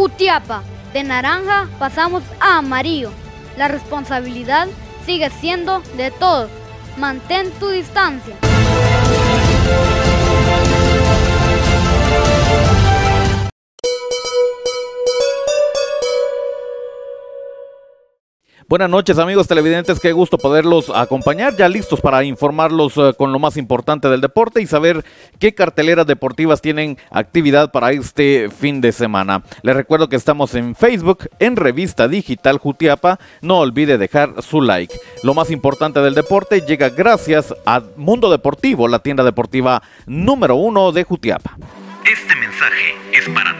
Jutiapa, de naranja pasamos a amarillo. La responsabilidad sigue siendo de todos. Mantén tu distancia. Buenas noches amigos televidentes, qué gusto poderlos acompañar, ya listos para informarlos eh, con lo más importante del deporte y saber qué carteleras deportivas tienen actividad para este fin de semana. Les recuerdo que estamos en Facebook, en Revista Digital Jutiapa, no olvide dejar su like. Lo más importante del deporte llega gracias a Mundo Deportivo, la tienda deportiva número uno de Jutiapa. Este mensaje es para.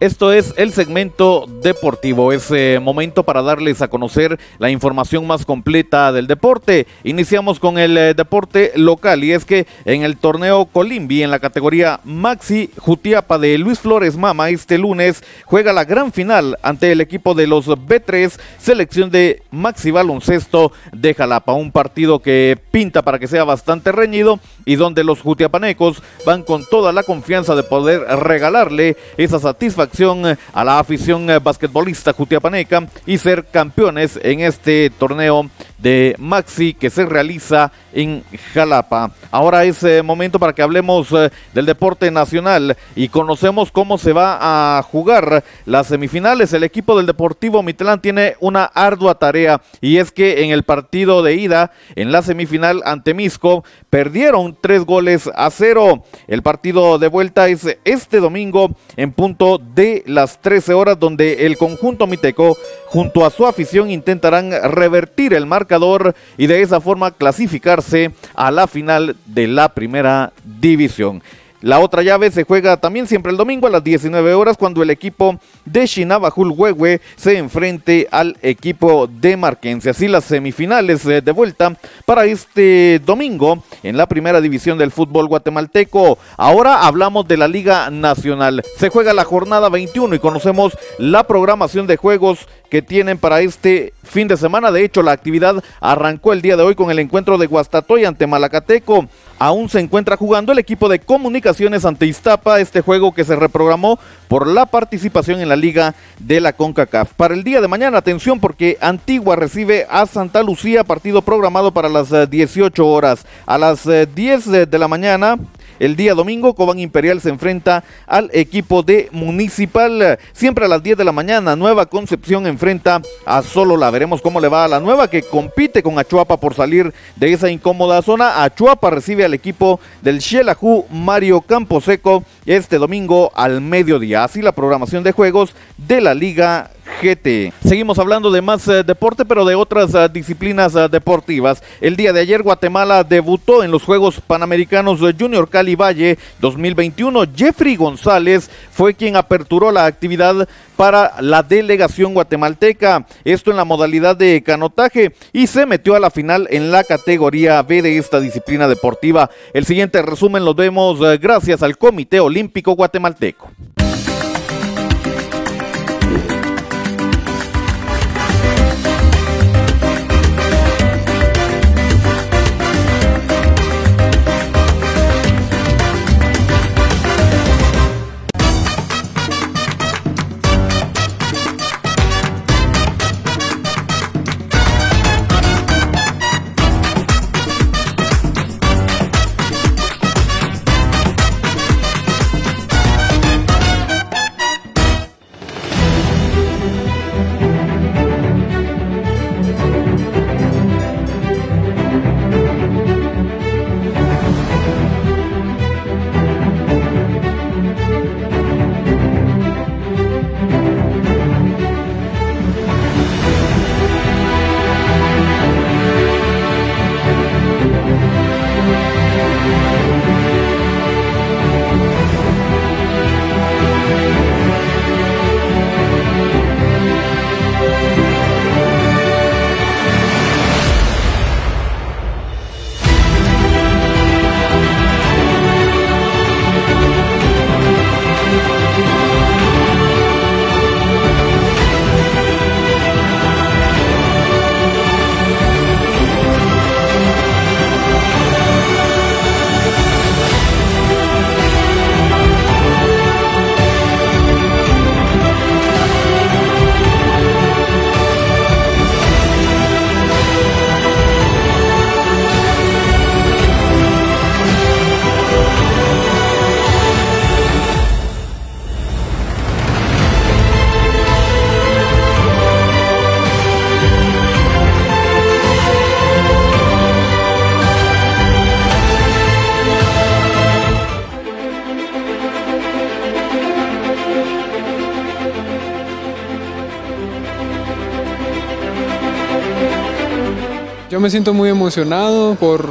Esto es el segmento deportivo, es eh, momento para darles a conocer la información más completa del deporte. Iniciamos con el eh, deporte local y es que en el torneo Colimbi en la categoría Maxi Jutiapa de Luis Flores Mama este lunes juega la gran final ante el equipo de los B3 selección de Maxi Baloncesto de Jalapa, un partido que pinta para que sea bastante reñido y donde los jutiapanecos van con toda la confianza de poder regalarle esa satisfacción eh, a la afición eh, basquetbolista jutiapaneca y ser campeones en este torneo de Maxi que se realiza en Jalapa. Ahora es eh, momento para que hablemos del deporte nacional y conocemos cómo se va a jugar las semifinales. El equipo del Deportivo Mitlán tiene una ardua tarea y es que en el partido de ida en la semifinal ante Misco perdieron tres goles a cero. El partido de vuelta es este domingo en punto de las 13 horas donde el conjunto miteco junto a su afición intentarán revertir el y de esa forma clasificarse a la final de la primera división. La otra llave se juega también siempre el domingo a las 19 horas cuando el equipo de Shinabajul Huehue se enfrente al equipo de Marquense. Así las semifinales eh, de vuelta para este domingo en la primera división del fútbol guatemalteco. Ahora hablamos de la Liga Nacional. Se juega la jornada 21 y conocemos la programación de juegos que tienen para este fin de semana. De hecho, la actividad arrancó el día de hoy con el encuentro de Guastatoy ante Malacateco. Aún se encuentra jugando el equipo de comunicaciones ante Iztapa, este juego que se reprogramó por la participación en la liga de la CONCACAF. Para el día de mañana, atención porque Antigua recibe a Santa Lucía, partido programado para las 18 eh, horas. A las 10 eh, de la mañana, el día domingo, Cobán Imperial se enfrenta al equipo de Municipal. Siempre a las 10 de la mañana, Nueva Concepción enfrenta a Solola. Veremos cómo le va a la Nueva que compite con Achuapa por salir de esa incómoda zona. Achuapa recibe al equipo del Xelajú Mario Camposeco este domingo al mediodía. Así la programación de juegos de la Liga GT. Seguimos hablando de más eh, deporte, pero de otras eh, disciplinas eh, deportivas. El día de ayer Guatemala debutó en los Juegos Panamericanos Junior Cali Valle 2021. Jeffrey González fue quien aperturó la actividad para la delegación guatemalteca. Esto en la modalidad de canotaje y se metió a la final en la categoría B de esta disciplina deportiva. El siguiente resumen lo vemos gracias al Comité Olímpico Guatemalteco. Yo me siento muy emocionado por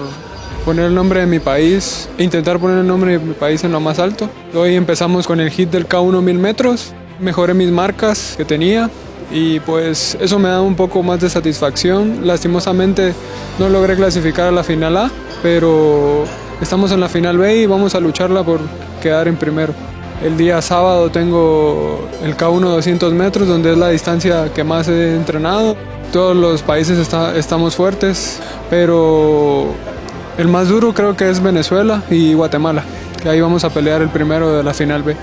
poner el nombre de mi país, intentar poner el nombre de mi país en lo más alto. Hoy empezamos con el hit del K1 1000 metros, mejoré mis marcas que tenía y pues eso me da un poco más de satisfacción. Lastimosamente no logré clasificar a la final A, pero estamos en la final B y vamos a lucharla por quedar en primero. El día sábado tengo el K1 200 metros, donde es la distancia que más he entrenado. Todos los países estamos fuertes, pero el más duro creo que es Venezuela y Guatemala, que ahí vamos a pelear el primero de la final B.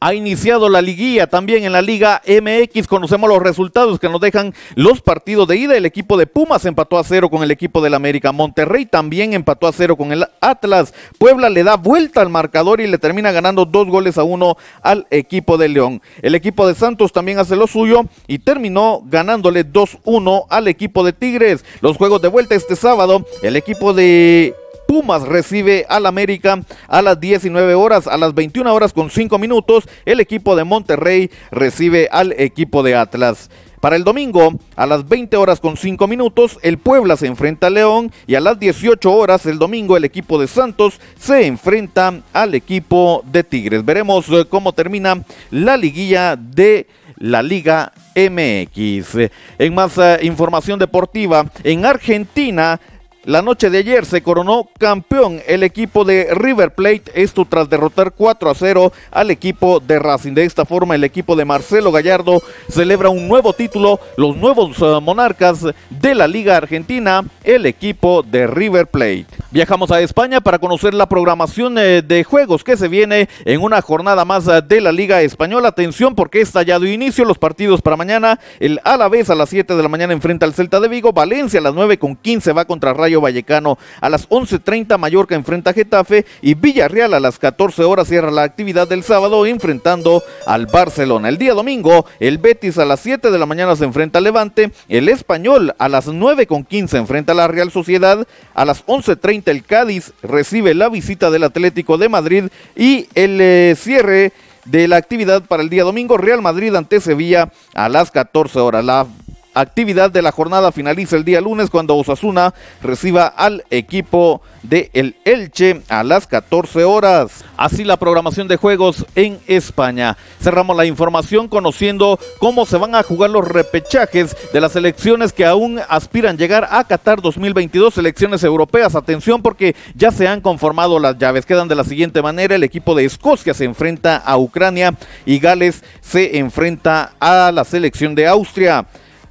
Ha iniciado la liguilla también en la Liga MX. Conocemos los resultados que nos dejan los partidos de ida. El equipo de Pumas empató a cero con el equipo del América. Monterrey también empató a cero con el Atlas. Puebla le da vuelta al marcador y le termina ganando dos goles a uno al equipo de León. El equipo de Santos también hace lo suyo y terminó ganándole 2-1 al equipo de Tigres. Los juegos de vuelta este sábado. El equipo de Pumas recibe al América a las 19 horas, a las 21 horas con 5 minutos. El equipo de Monterrey recibe al equipo de Atlas. Para el domingo, a las 20 horas con 5 minutos, el Puebla se enfrenta a León y a las 18 horas el domingo el equipo de Santos se enfrenta al equipo de Tigres. Veremos eh, cómo termina la liguilla de la Liga MX. En más eh, información deportiva, en Argentina la noche de ayer se coronó campeón el equipo de River Plate, esto tras derrotar 4 a 0 al equipo de Racing. De esta forma, el equipo de Marcelo Gallardo celebra un nuevo título, los nuevos eh, monarcas de la Liga Argentina, el equipo de River Plate. Viajamos a España para conocer la programación eh, de juegos que se viene en una jornada más eh, de la Liga Española. Atención porque está ya de inicio los partidos para mañana. El Alavés a las 7 de la mañana enfrenta al Celta de Vigo. Valencia a las 9 con 15 va contra Rayo Vallecano. A las 11.30 Mallorca enfrenta a Getafe y Villarreal a las 14 horas cierra la actividad del sábado enfrentando al Barcelona. El día domingo el Betis a las 7 de la mañana se enfrenta al Levante. El Español a las 9.15 enfrenta a la Real Sociedad. A las 11.30 el Cádiz recibe la visita del Atlético de Madrid y el eh, cierre de la actividad para el día domingo Real Madrid ante Sevilla a las 14 horas. La actividad de la jornada finaliza el día lunes cuando Osasuna reciba al equipo de el Elche a las 14 horas. Así la programación de juegos en España. Cerramos la información conociendo cómo se van a jugar los repechajes de las elecciones que aún aspiran llegar a Qatar 2022, elecciones europeas. Atención porque ya se han conformado las llaves. Quedan de la siguiente manera. El equipo de Escocia se enfrenta a Ucrania y Gales se enfrenta a la selección de Austria.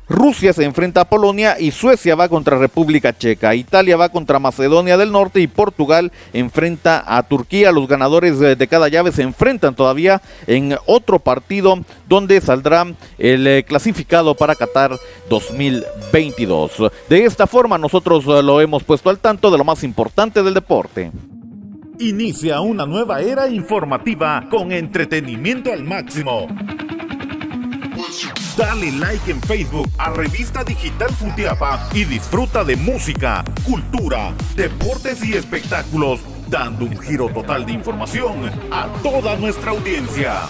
Rusia se enfrenta a Polonia y Suecia va contra República Checa. Italia va contra Macedonia del Norte y Portugal enfrenta a Turquía. Los ganadores de cada llave se enfrentan todavía en otro partido donde saldrá el eh, clasificado para Qatar 2022. De esta forma nosotros eh, lo hemos puesto al tanto de lo más importante del deporte. Inicia una nueva era informativa con entretenimiento al máximo. Dale like en Facebook a Revista Digital Futiapa y disfruta de música, cultura, deportes y espectáculos, dando un giro total de información a toda nuestra audiencia.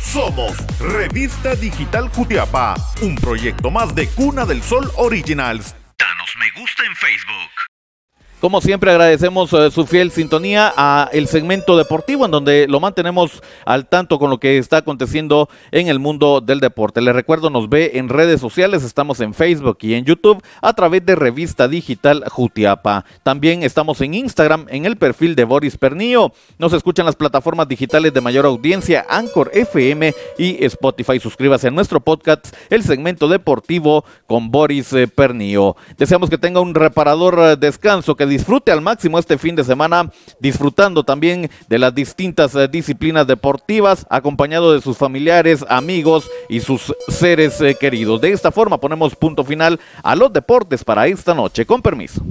Somos Revista Digital Jutiapa, un proyecto más de Cuna del Sol Originals. Danos me gusta en Facebook. Como siempre agradecemos eh, su fiel sintonía a el segmento deportivo en donde lo mantenemos al tanto con lo que está aconteciendo en el mundo del deporte. Les recuerdo nos ve en redes sociales, estamos en Facebook y en YouTube a través de Revista Digital Jutiapa. También estamos en Instagram en el perfil de Boris Pernillo. Nos escuchan las plataformas digitales de mayor audiencia, Anchor FM y Spotify. Suscríbase a nuestro podcast, el segmento deportivo con Boris eh, Pernillo. Deseamos que tenga un reparador eh, descanso que disfrute al máximo este fin de semana, disfrutando también de las distintas eh, disciplinas deportivas, acompañado de sus familiares, amigos y sus seres eh, queridos. De esta forma ponemos punto final a los deportes para esta noche. Con permiso.